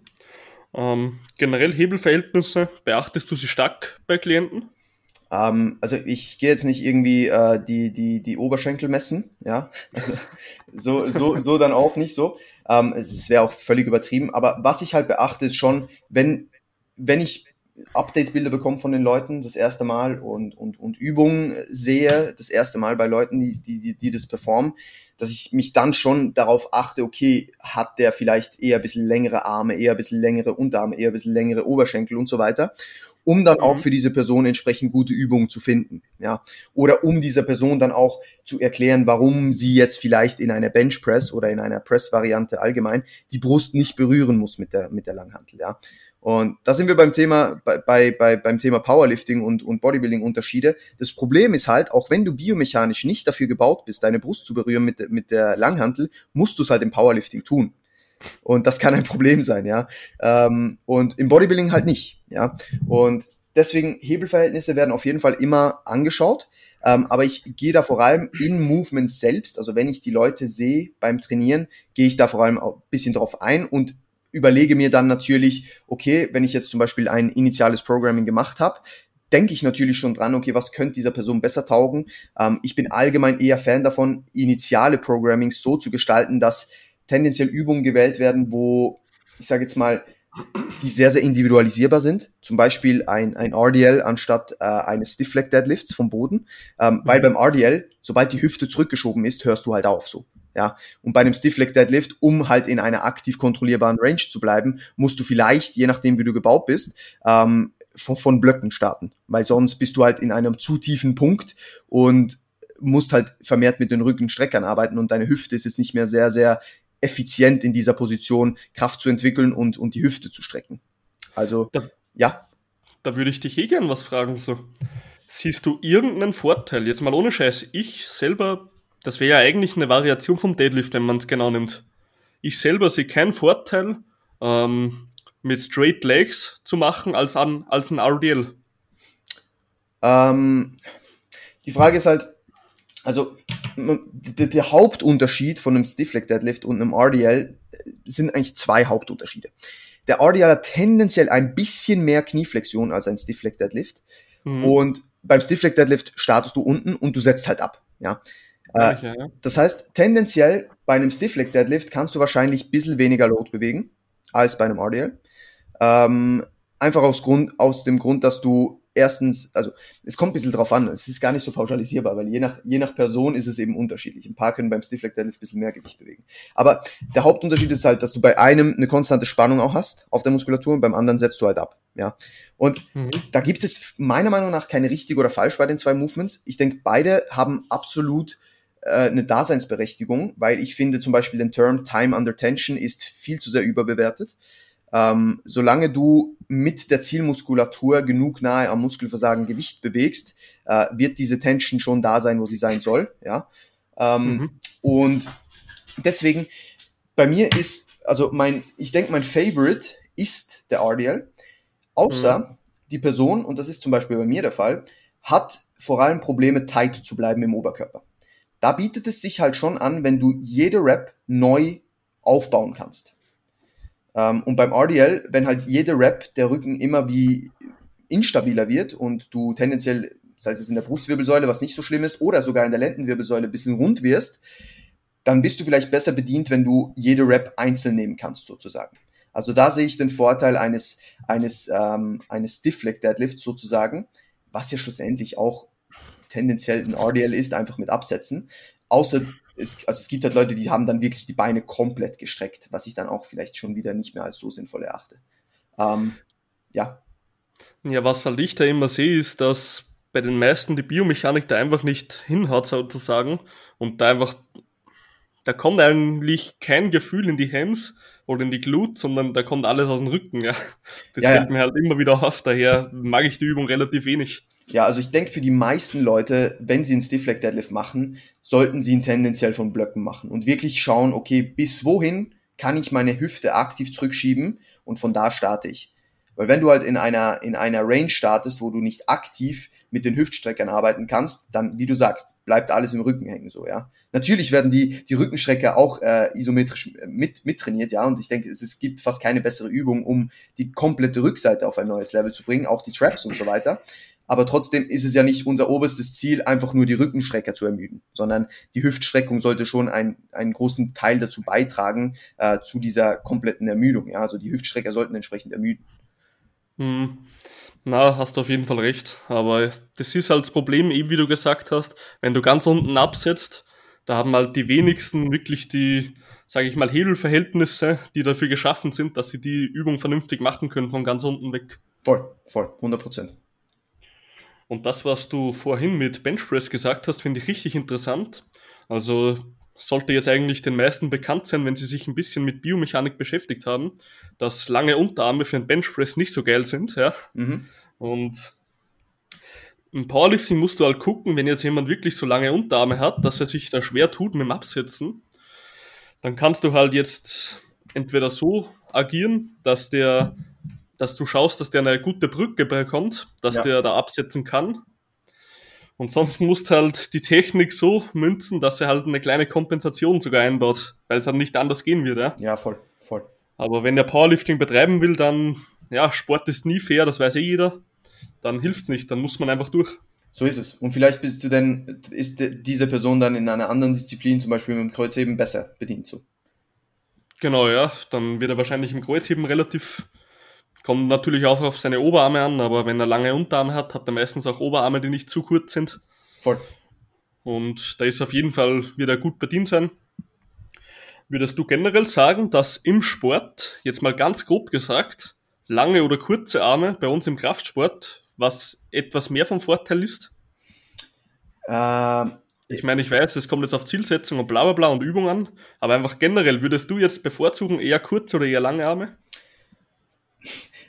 Ähm, generell Hebelverhältnisse, beachtest du sie stark bei Klienten? Ähm, also ich gehe jetzt nicht irgendwie äh, die, die, die Oberschenkel messen, ja. Also, so, so, so dann auch nicht so. Ähm, es wäre auch völlig übertrieben. Aber was ich halt beachte, ist schon, wenn, wenn ich Update-Bilder bekomme von den Leuten das erste Mal und, und, und Übungen sehe das erste Mal bei Leuten, die, die, die das performen, dass ich mich dann schon darauf achte, okay, hat der vielleicht eher ein bisschen längere Arme, eher ein bisschen längere Unterarme, eher ein bisschen längere Oberschenkel und so weiter, um dann auch mhm. für diese Person entsprechend gute Übungen zu finden, ja, oder um dieser Person dann auch zu erklären, warum sie jetzt vielleicht in einer Benchpress oder in einer Press-Variante allgemein die Brust nicht berühren muss mit der, mit der Langhantel, ja. Und da sind wir beim Thema, bei, bei, bei, beim Thema Powerlifting und, und Bodybuilding-Unterschiede. Das Problem ist halt, auch wenn du biomechanisch nicht dafür gebaut bist, deine Brust zu berühren mit, mit der Langhantel, musst du es halt im Powerlifting tun. Und das kann ein Problem sein, ja. Ähm, und im Bodybuilding halt nicht, ja. Und deswegen Hebelverhältnisse werden auf jeden Fall immer angeschaut. Ähm, aber ich gehe da vor allem in Movements selbst, also wenn ich die Leute sehe beim Trainieren, gehe ich da vor allem ein bisschen drauf ein und überlege mir dann natürlich, okay, wenn ich jetzt zum Beispiel ein initiales Programming gemacht habe, denke ich natürlich schon dran, okay, was könnte dieser Person besser taugen. Ähm, ich bin allgemein eher Fan davon, initiale Programmings so zu gestalten, dass tendenziell Übungen gewählt werden, wo, ich sage jetzt mal, die sehr, sehr individualisierbar sind. Zum Beispiel ein, ein RDL anstatt äh, eines Stiff Leg Deadlifts vom Boden. Ähm, mhm. Weil beim RDL, sobald die Hüfte zurückgeschoben ist, hörst du halt auf so. Ja, und bei einem Stiff Leg Deadlift, um halt in einer aktiv kontrollierbaren Range zu bleiben, musst du vielleicht, je nachdem wie du gebaut bist, ähm, von, von Blöcken starten, weil sonst bist du halt in einem zu tiefen Punkt und musst halt vermehrt mit den Rückenstreckern arbeiten und deine Hüfte ist jetzt nicht mehr sehr, sehr effizient in dieser Position, Kraft zu entwickeln und, und die Hüfte zu strecken. Also, da, ja. Da würde ich dich eh gern was fragen, so. Siehst du irgendeinen Vorteil, jetzt mal ohne Scheiß, ich selber das wäre ja eigentlich eine Variation vom Deadlift, wenn man es genau nimmt. Ich selber sehe keinen Vorteil, ähm, mit Straight Legs zu machen als, an, als ein RDL. Ähm, die Frage ist halt, also der, der Hauptunterschied von einem Stiff Leg Deadlift und einem RDL sind eigentlich zwei Hauptunterschiede. Der RDL hat tendenziell ein bisschen mehr Knieflexion als ein Stiff Leg Deadlift. Mhm. Und beim Stiff Leg Deadlift startest du unten und du setzt halt ab. Ja, äh, ja, ja. Das heißt, tendenziell bei einem Stiff Leg Deadlift kannst du wahrscheinlich ein bisschen weniger Load bewegen als bei einem RDL. Ähm, einfach aus, Grund, aus dem Grund, dass du erstens, also es kommt ein bisschen drauf an, es ist gar nicht so pauschalisierbar, weil je nach, je nach Person ist es eben unterschiedlich. Ein paar können beim Stiff Leg Deadlift ein bisschen mehr Gewicht bewegen. Aber der Hauptunterschied ist halt, dass du bei einem eine konstante Spannung auch hast auf der Muskulatur und beim anderen setzt du halt ab. Ja. Und mhm. da gibt es meiner Meinung nach keine richtig oder falsch bei den zwei Movements. Ich denke, beide haben absolut äh, eine Daseinsberechtigung, weil ich finde zum Beispiel den Term Time Under Tension ist viel zu sehr überbewertet. Ähm, solange du mit der Zielmuskulatur genug nahe am Muskelversagen Gewicht bewegst, äh, wird diese Tension schon da sein, wo sie sein soll. Ja? Ähm, mhm. Und deswegen, bei mir ist, also mein, ich denke, mein Favorite ist der RDL, außer mhm. die Person, und das ist zum Beispiel bei mir der Fall, hat vor allem Probleme, tight zu bleiben im Oberkörper da bietet es sich halt schon an, wenn du jede Rap neu aufbauen kannst. Ähm, und beim RDL, wenn halt jede Rap der Rücken immer wie instabiler wird und du tendenziell, sei es in der Brustwirbelsäule, was nicht so schlimm ist, oder sogar in der Lendenwirbelsäule ein bisschen rund wirst, dann bist du vielleicht besser bedient, wenn du jede Rap einzeln nehmen kannst, sozusagen. Also da sehe ich den Vorteil eines, eines, ähm, eines Stiff Leg Deadlifts sozusagen, was ja schlussendlich auch tendenziell ein RDL ist, einfach mit Absätzen. Außer es, also es gibt halt Leute, die haben dann wirklich die Beine komplett gestreckt, was ich dann auch vielleicht schon wieder nicht mehr als so sinnvoll erachte. Ähm, ja. Ja, was halt ich da immer sehe, ist, dass bei den meisten die Biomechanik da einfach nicht hinhaut, sozusagen, und da einfach, da kommt eigentlich kein Gefühl in die Hems oder in die Glut, sondern da kommt alles aus dem Rücken, ja. Das ja, fällt ja. mir halt immer wieder auf, daher mag ich die Übung relativ wenig. Ja, also ich denke für die meisten Leute, wenn sie einen Stiff Leg Deadlift machen, sollten sie ihn tendenziell von Blöcken machen und wirklich schauen, okay, bis wohin kann ich meine Hüfte aktiv zurückschieben und von da starte ich. Weil wenn du halt in einer, in einer Range startest, wo du nicht aktiv mit den Hüftstreckern arbeiten kannst, dann, wie du sagst, bleibt alles im Rücken hängen, so, ja. Natürlich werden die, die Rückenstrecker auch äh, isometrisch mit, mit trainiert, ja, und ich denke, es, es gibt fast keine bessere Übung, um die komplette Rückseite auf ein neues Level zu bringen, auch die Traps und so weiter. Aber trotzdem ist es ja nicht unser oberstes Ziel, einfach nur die Rückenstrecker zu ermüden, sondern die Hüftstreckung sollte schon ein, einen großen Teil dazu beitragen, äh, zu dieser kompletten Ermüdung. Ja? Also die Hüftstrecker sollten entsprechend ermüden. Hm. Na, hast du auf jeden Fall recht. Aber das ist halt das Problem, eben wie du gesagt hast, wenn du ganz unten absetzt, da haben halt die wenigsten wirklich die, sage ich mal, Hebelverhältnisse, die dafür geschaffen sind, dass sie die Übung vernünftig machen können von ganz unten weg. Voll, voll, 100 Prozent. Und das, was du vorhin mit Benchpress gesagt hast, finde ich richtig interessant. Also sollte jetzt eigentlich den meisten bekannt sein, wenn sie sich ein bisschen mit Biomechanik beschäftigt haben, dass lange Unterarme für einen Benchpress nicht so geil sind, ja. Mhm. Und im Powerlifting musst du halt gucken, wenn jetzt jemand wirklich so lange Unterarme hat, dass er sich da schwer tut mit dem Absetzen, dann kannst du halt jetzt entweder so agieren, dass der dass du schaust, dass der eine gute Brücke bekommt, dass ja. der da absetzen kann. Und sonst musst halt die Technik so münzen, dass er halt eine kleine Kompensation sogar einbaut, weil es dann nicht anders gehen wird. Ja, ja voll, voll. Aber wenn der Powerlifting betreiben will, dann, ja, Sport ist nie fair, das weiß eh jeder. Dann hilft's nicht, dann muss man einfach durch. So ist es. Und vielleicht bist du denn, ist diese Person dann in einer anderen Disziplin, zum Beispiel mit dem Kreuzheben, besser bedient so. Genau, ja. Dann wird er wahrscheinlich im Kreuzheben relativ Kommt natürlich auch auf seine Oberarme an, aber wenn er lange Unterarme hat, hat er meistens auch Oberarme, die nicht zu kurz sind. Voll. Und da ist auf jeden Fall wieder gut bedient sein. Würdest du generell sagen, dass im Sport, jetzt mal ganz grob gesagt, lange oder kurze Arme bei uns im Kraftsport was etwas mehr vom Vorteil ist? Ähm, ich meine, ich weiß, es kommt jetzt auf Zielsetzung und bla bla bla und Übung an, aber einfach generell, würdest du jetzt bevorzugen eher kurze oder eher lange Arme?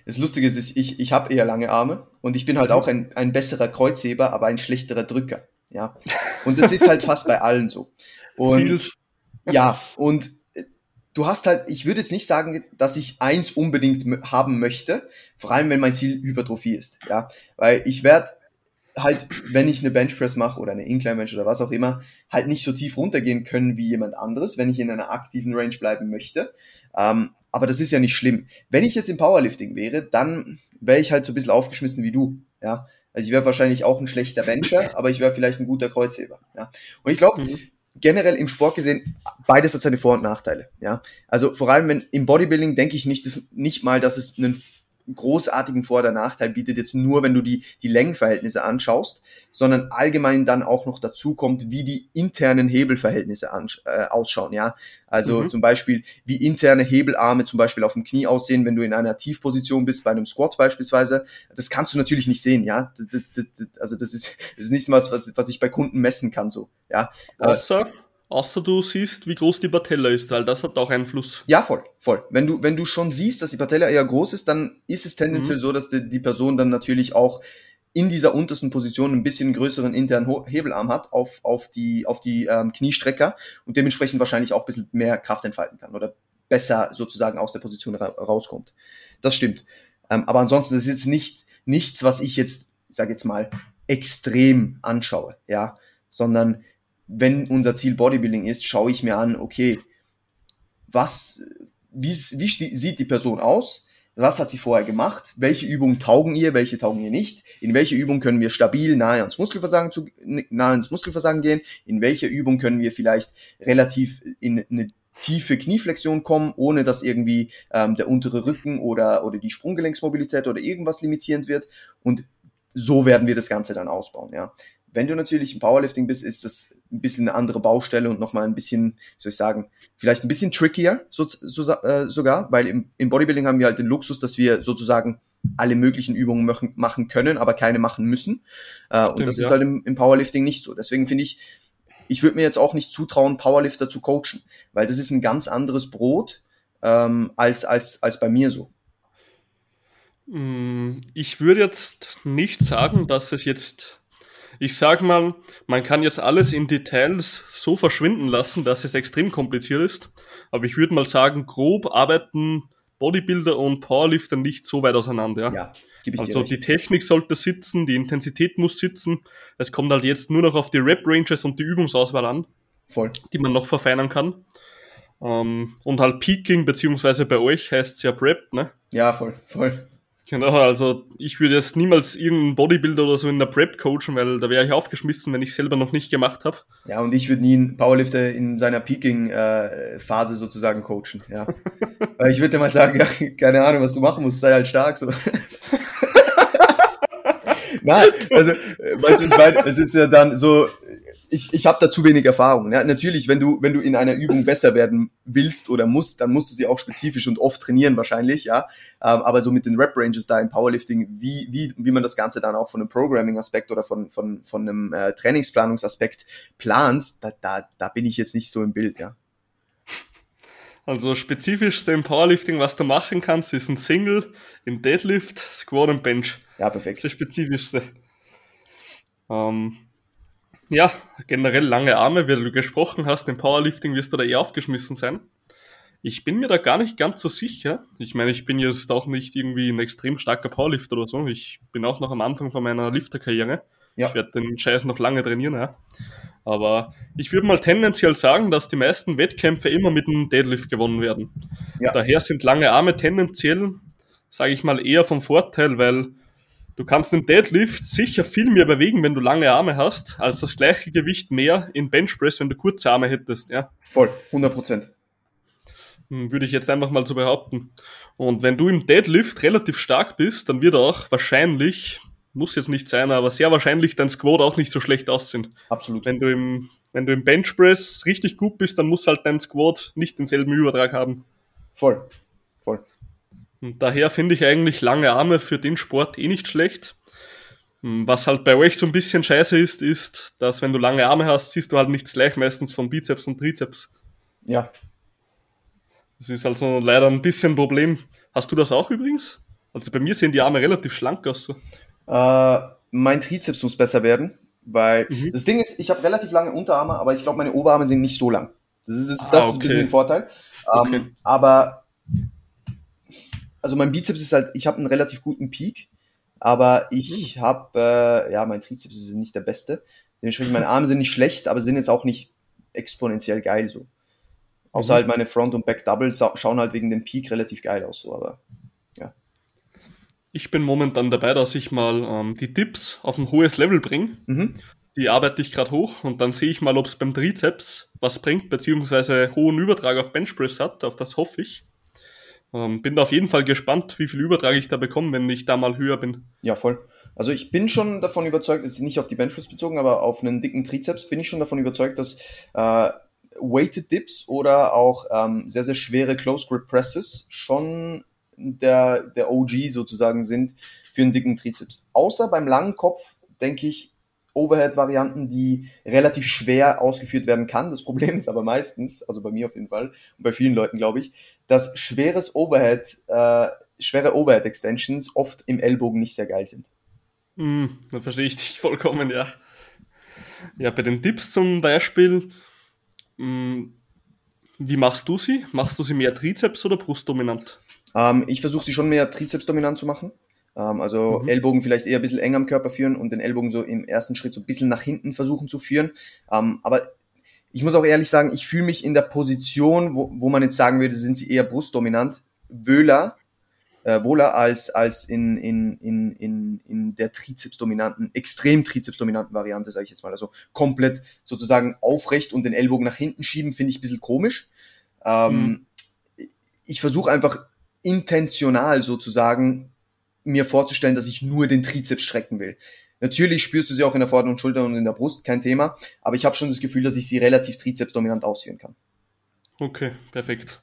Das Lustige ist, ich, ich habe eher lange Arme und ich bin halt auch ein, ein besserer Kreuzheber, aber ein schlechterer Drücker. Ja. Und das ist halt fast bei allen so. Und ja, und du hast halt, ich würde jetzt nicht sagen, dass ich eins unbedingt haben möchte, vor allem wenn mein Ziel Hypertrophie ist, ja, weil ich werde halt, wenn ich eine Benchpress mache oder eine Incline Bench oder was auch immer, halt nicht so tief runtergehen können wie jemand anderes, wenn ich in einer aktiven Range bleiben möchte. Ähm, aber das ist ja nicht schlimm. Wenn ich jetzt im Powerlifting wäre, dann wäre ich halt so ein bisschen aufgeschmissen wie du. Ja, also ich wäre wahrscheinlich auch ein schlechter Bencher, aber ich wäre vielleicht ein guter Kreuzheber. Ja, und ich glaube, mhm. Generell im Sport gesehen, beides hat seine Vor- und Nachteile. Ja, also vor allem wenn im Bodybuilding denke ich nicht, dass, nicht mal, dass es einen großartigen Vor- oder Nachteil bietet jetzt nur, wenn du die, die Längenverhältnisse anschaust, sondern allgemein dann auch noch dazu kommt, wie die internen Hebelverhältnisse äh, ausschauen, ja. Also mhm. zum Beispiel, wie interne Hebelarme zum Beispiel auf dem Knie aussehen, wenn du in einer Tiefposition bist, bei einem Squat beispielsweise. Das kannst du natürlich nicht sehen, ja. Das, das, das, also das ist, das ist nicht was, was, ich bei Kunden messen kann, so, ja. Außer, Außer du siehst, wie groß die Patella ist, weil das hat auch Einfluss. Ja, voll, voll. Wenn du, wenn du schon siehst, dass die Patella eher groß ist, dann ist es tendenziell mhm. so, dass die, die, Person dann natürlich auch in dieser untersten Position ein bisschen größeren internen Hebelarm hat auf, auf die, auf die ähm, Kniestrecker und dementsprechend wahrscheinlich auch ein bisschen mehr Kraft entfalten kann oder besser sozusagen aus der Position ra rauskommt. Das stimmt. Ähm, aber ansonsten ist jetzt nicht nichts, was ich jetzt, ich sage jetzt mal, extrem anschaue, ja, sondern wenn unser Ziel Bodybuilding ist, schaue ich mir an, okay, was, wie, wie sieht die Person aus? Was hat sie vorher gemacht? Welche Übungen taugen ihr? Welche taugen ihr nicht? In welche Übung können wir stabil nahe ans Muskelversagen zu, nahe ins Muskelversagen gehen? In welche Übung können wir vielleicht relativ in eine tiefe Knieflexion kommen, ohne dass irgendwie ähm, der untere Rücken oder, oder die Sprunggelenksmobilität oder irgendwas limitierend wird. Und so werden wir das Ganze dann ausbauen, ja. Wenn du natürlich im Powerlifting bist, ist das ein bisschen eine andere Baustelle und nochmal ein bisschen, wie soll ich sagen, vielleicht ein bisschen trickier so, so, äh, sogar, weil im, im Bodybuilding haben wir halt den Luxus, dass wir sozusagen alle möglichen Übungen machen, machen können, aber keine machen müssen. Äh, Stimmt, und das ja. ist halt im, im Powerlifting nicht so. Deswegen finde ich, ich würde mir jetzt auch nicht zutrauen, Powerlifter zu coachen, weil das ist ein ganz anderes Brot ähm, als, als, als bei mir so. Mm, ich würde jetzt nicht sagen, dass es jetzt, ich sag mal, man kann jetzt alles in Details so verschwinden lassen, dass es extrem kompliziert ist. Aber ich würde mal sagen, grob arbeiten Bodybuilder und Powerlifter nicht so weit auseinander. Ja, ja also die Technik sollte sitzen, die Intensität muss sitzen. Es kommt halt jetzt nur noch auf die Rep-Ranges und die Übungsauswahl an, Voll. die man noch verfeinern kann. Ähm, und halt Peaking, beziehungsweise bei euch heißt es ja Prep, ne? Ja, voll, voll. Genau, also ich würde jetzt niemals irgendeinen Bodybuilder oder so in der Prep coachen, weil da wäre ich aufgeschmissen, wenn ich selber noch nicht gemacht habe. Ja, und ich würde nie einen Powerlifter in seiner Peaking-Phase äh, sozusagen coachen, ja. weil ich würde mal sagen, ja, keine Ahnung, was du machen musst, sei halt stark. So. Nein, also, weißt du, ich meine, es ist ja dann so, ich, ich habe da zu wenig Erfahrung. Ja, natürlich, wenn du, wenn du in einer Übung besser werden willst oder musst, dann musst du sie auch spezifisch und oft trainieren wahrscheinlich, ja. Ähm, aber so mit den Rep-Ranges da im Powerlifting, wie, wie, wie man das Ganze dann auch von einem Programming-Aspekt oder von, von, von einem äh, Trainingsplanungsaspekt plant, da, da, da bin ich jetzt nicht so im Bild, ja. Also spezifischste im Powerlifting, was du machen kannst, ist ein Single, im Deadlift, Squat und Bench. Ja, perfekt. Das, ist das spezifischste. Ähm, ja, generell lange Arme, wie du gesprochen hast, im Powerlifting wirst du da eh aufgeschmissen sein. Ich bin mir da gar nicht ganz so sicher. Ich meine, ich bin jetzt auch nicht irgendwie ein extrem starker Powerlifter oder so. Ich bin auch noch am Anfang von meiner Lifterkarriere. Ja. Ich werde den Scheiß noch lange trainieren, ja. Aber ich würde mal tendenziell sagen, dass die meisten Wettkämpfe immer mit einem Deadlift gewonnen werden. Ja. Daher sind lange Arme tendenziell, sage ich mal, eher vom Vorteil, weil Du kannst den Deadlift sicher viel mehr bewegen, wenn du lange Arme hast, als das gleiche Gewicht mehr in Benchpress, wenn du kurze Arme hättest, ja. Voll, 100 Prozent. Hm, würde ich jetzt einfach mal so behaupten. Und wenn du im Deadlift relativ stark bist, dann wird auch wahrscheinlich, muss jetzt nicht sein, aber sehr wahrscheinlich dein Squat auch nicht so schlecht aussehen. Absolut. Wenn du im, wenn du im Benchpress richtig gut bist, dann muss halt dein Squat nicht denselben Übertrag haben. Voll. Voll. Und daher finde ich eigentlich lange Arme für den Sport eh nicht schlecht. Hm, was halt bei euch so ein bisschen scheiße ist, ist, dass wenn du lange Arme hast, siehst du halt nichts gleich meistens von Bizeps und Trizeps. Ja. Das ist also leider ein bisschen ein Problem. Hast du das auch übrigens? Also bei mir sehen die Arme relativ schlank aus. So. Äh, mein Trizeps muss besser werden, weil mhm. das Ding ist, ich habe relativ lange Unterarme, aber ich glaube, meine Oberarme sind nicht so lang. Das ist, das, ah, okay. ist ein bisschen ein Vorteil. Okay. Ähm, aber also mein Bizeps ist halt, ich habe einen relativ guten Peak, aber ich mhm. habe, äh, ja, mein Trizeps ist nicht der beste. Dementsprechend meine Arme sind nicht schlecht, aber sind jetzt auch nicht exponentiell geil so. Außer mhm. halt meine Front- und Back-Doubles schauen halt wegen dem Peak relativ geil aus, so, aber ja. Ich bin momentan dabei, dass ich mal ähm, die Dips auf ein hohes Level bringe. Mhm. Die arbeite ich gerade hoch und dann sehe ich mal, ob es beim Trizeps was bringt, beziehungsweise hohen Übertrag auf Benchpress hat, auf das hoffe ich. Ähm, bin auf jeden Fall gespannt, wie viel Übertrag ich da bekomme, wenn ich da mal höher bin. Ja, voll. Also ich bin schon davon überzeugt, jetzt nicht auf die Benchpress bezogen, aber auf einen dicken Trizeps bin ich schon davon überzeugt, dass äh, Weighted Dips oder auch ähm, sehr, sehr schwere Close Grip Presses schon der, der OG sozusagen sind für einen dicken Trizeps. Außer beim langen Kopf, denke ich, Overhead-Varianten, die relativ schwer ausgeführt werden kann. Das Problem ist aber meistens, also bei mir auf jeden Fall und bei vielen Leuten glaube ich, dass schweres Overhead, äh, schwere Overhead-Extensions oft im Ellbogen nicht sehr geil sind. Mm, da verstehe ich dich vollkommen, ja. Ja, bei den Dips zum Beispiel, mh, mm, wie machst du sie? Machst du sie mehr Trizeps oder Brustdominant? Ähm, ich versuche sie schon mehr Trizeps-dominant zu machen. Ähm, also mhm. Ellbogen vielleicht eher ein bisschen enger am Körper führen und den Ellbogen so im ersten Schritt so ein bisschen nach hinten versuchen zu führen. Ähm, aber ich muss auch ehrlich sagen, ich fühle mich in der Position, wo, wo man jetzt sagen würde, sind sie eher brustdominant, wöhler, äh, wohler als, als in, in, in, in, in der trizepsdominanten, extrem trizepsdominanten Variante, sage ich jetzt mal. Also komplett sozusagen aufrecht und den Ellbogen nach hinten schieben, finde ich ein bisschen komisch. Ähm, mhm. Ich versuche einfach intentional sozusagen mir vorzustellen, dass ich nur den Trizeps strecken will. Natürlich spürst du sie auch in der vorderen Schulter und in der Brust, kein Thema, aber ich habe schon das Gefühl, dass ich sie relativ trizepsdominant ausführen kann. Okay, perfekt.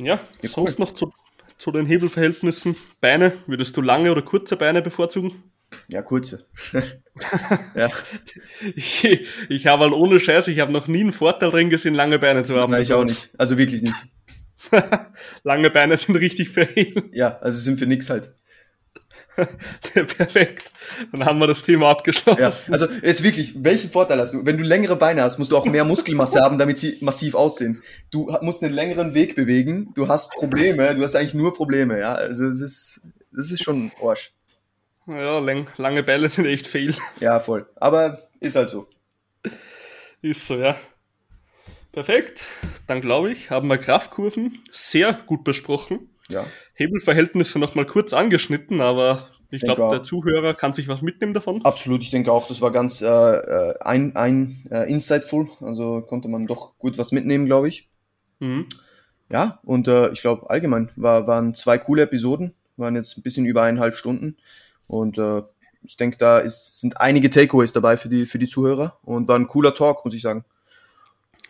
Ja, ja sonst cool. noch zu, zu den Hebelverhältnissen. Beine, würdest du lange oder kurze Beine bevorzugen? Ja, kurze. ja. Ich, ich habe halt ohne Scheiß, ich habe noch nie einen Vorteil drin gesehen, lange Beine zu haben. Nein, ich auch nicht. Also wirklich nicht. lange Beine sind richtig für Hebel. Ja, also sind für nix halt. Perfekt. Dann haben wir das Thema abgeschlossen. Ja, also jetzt wirklich, welchen Vorteil hast du? Wenn du längere Beine hast, musst du auch mehr Muskelmasse haben, damit sie massiv aussehen. Du musst einen längeren Weg bewegen, du hast Probleme, du hast eigentlich nur Probleme, ja. Also es ist, das ist schon Arsch. Ja, lang, lange Bälle sind echt viel. Ja, voll. Aber ist halt so. Ist so, ja. Perfekt. Dann glaube ich, haben wir Kraftkurven sehr gut besprochen ja. Hebelverhältnisse nochmal kurz angeschnitten, aber ich, glaube, der Zuhörer kann sich was mitnehmen davon. Absolut, ich denke auch, das war ganz äh, äh, ein, ein äh, insightful, also konnte man doch gut was mitnehmen, glaube ich. Mhm. Ja, und äh, ich glaube, allgemein war, waren zwei coole Episoden, waren jetzt ein bisschen über eineinhalb Stunden und äh, ich denke, da ist, sind einige Takeaways dabei für die, für die Zuhörer und war ein cooler Talk, muss ich sagen.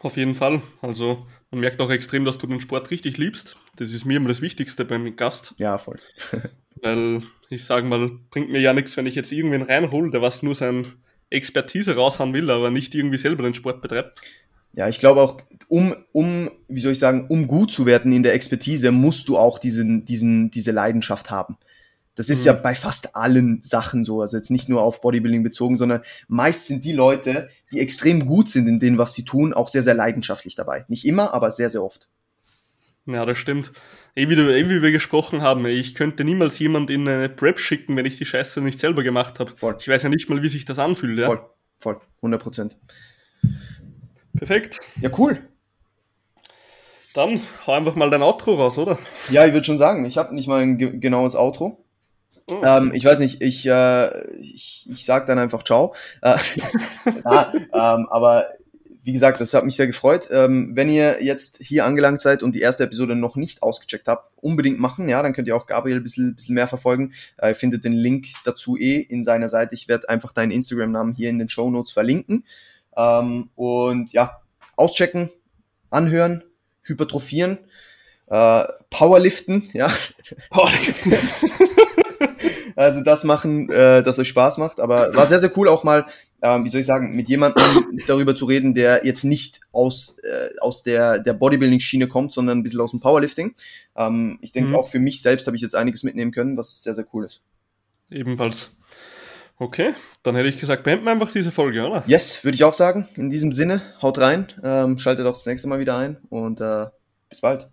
Auf jeden Fall. Also man merkt auch extrem, dass du den Sport richtig liebst. Das ist mir immer das Wichtigste beim Gast. Ja, voll. Weil ich sage mal, bringt mir ja nichts, wenn ich jetzt irgendwen reinhole, der was nur sein Expertise raushauen will, aber nicht irgendwie selber den Sport betreibt. Ja, ich glaube auch, um, um, wie soll ich sagen, um gut zu werden in der Expertise, musst du auch diesen, diesen, diese Leidenschaft haben. Das ist mhm. ja bei fast allen Sachen so, also jetzt nicht nur auf Bodybuilding bezogen, sondern meist sind die Leute, die extrem gut sind in dem, was sie tun, auch sehr, sehr leidenschaftlich dabei. Nicht immer, aber sehr, sehr oft. Ja, das stimmt. Eh wie, du, eh wie wir gesprochen haben, ich könnte niemals jemand in eine Prep schicken, wenn ich die Scheiße nicht selber gemacht habe. Voll. Ich weiß ja nicht mal, wie sich das anfühlt. Ja? Voll, voll, 100 Prozent. Perfekt. Ja, cool. Dann hau einfach mal dein Outro raus, oder? Ja, ich würde schon sagen, ich habe nicht mal ein ge genaues Outro. Oh. Ähm, ich weiß nicht, ich, äh, ich, ich sag dann einfach ciao. Äh, ja, ähm, aber wie gesagt, das hat mich sehr gefreut. Ähm, wenn ihr jetzt hier angelangt seid und die erste Episode noch nicht ausgecheckt habt, unbedingt machen. Ja, dann könnt ihr auch Gabriel ein bisschen, bisschen mehr verfolgen. Äh, ihr findet den Link dazu eh in seiner Seite. Ich werde einfach deinen Instagram-Namen hier in den Show Notes verlinken. Ähm, und ja, auschecken, anhören, hypertrophieren, äh, Powerliften, ja. Powerliften. Also das machen, äh, das euch Spaß macht. Aber war sehr, sehr cool auch mal, ähm, wie soll ich sagen, mit jemandem darüber zu reden, der jetzt nicht aus, äh, aus der, der Bodybuilding-Schiene kommt, sondern ein bisschen aus dem Powerlifting. Ähm, ich denke, mhm. auch für mich selbst habe ich jetzt einiges mitnehmen können, was sehr, sehr cool ist. Ebenfalls. Okay, dann hätte ich gesagt, beenden wir einfach diese Folge, oder? Yes, würde ich auch sagen. In diesem Sinne, haut rein, ähm, schaltet auch das nächste Mal wieder ein und äh, bis bald.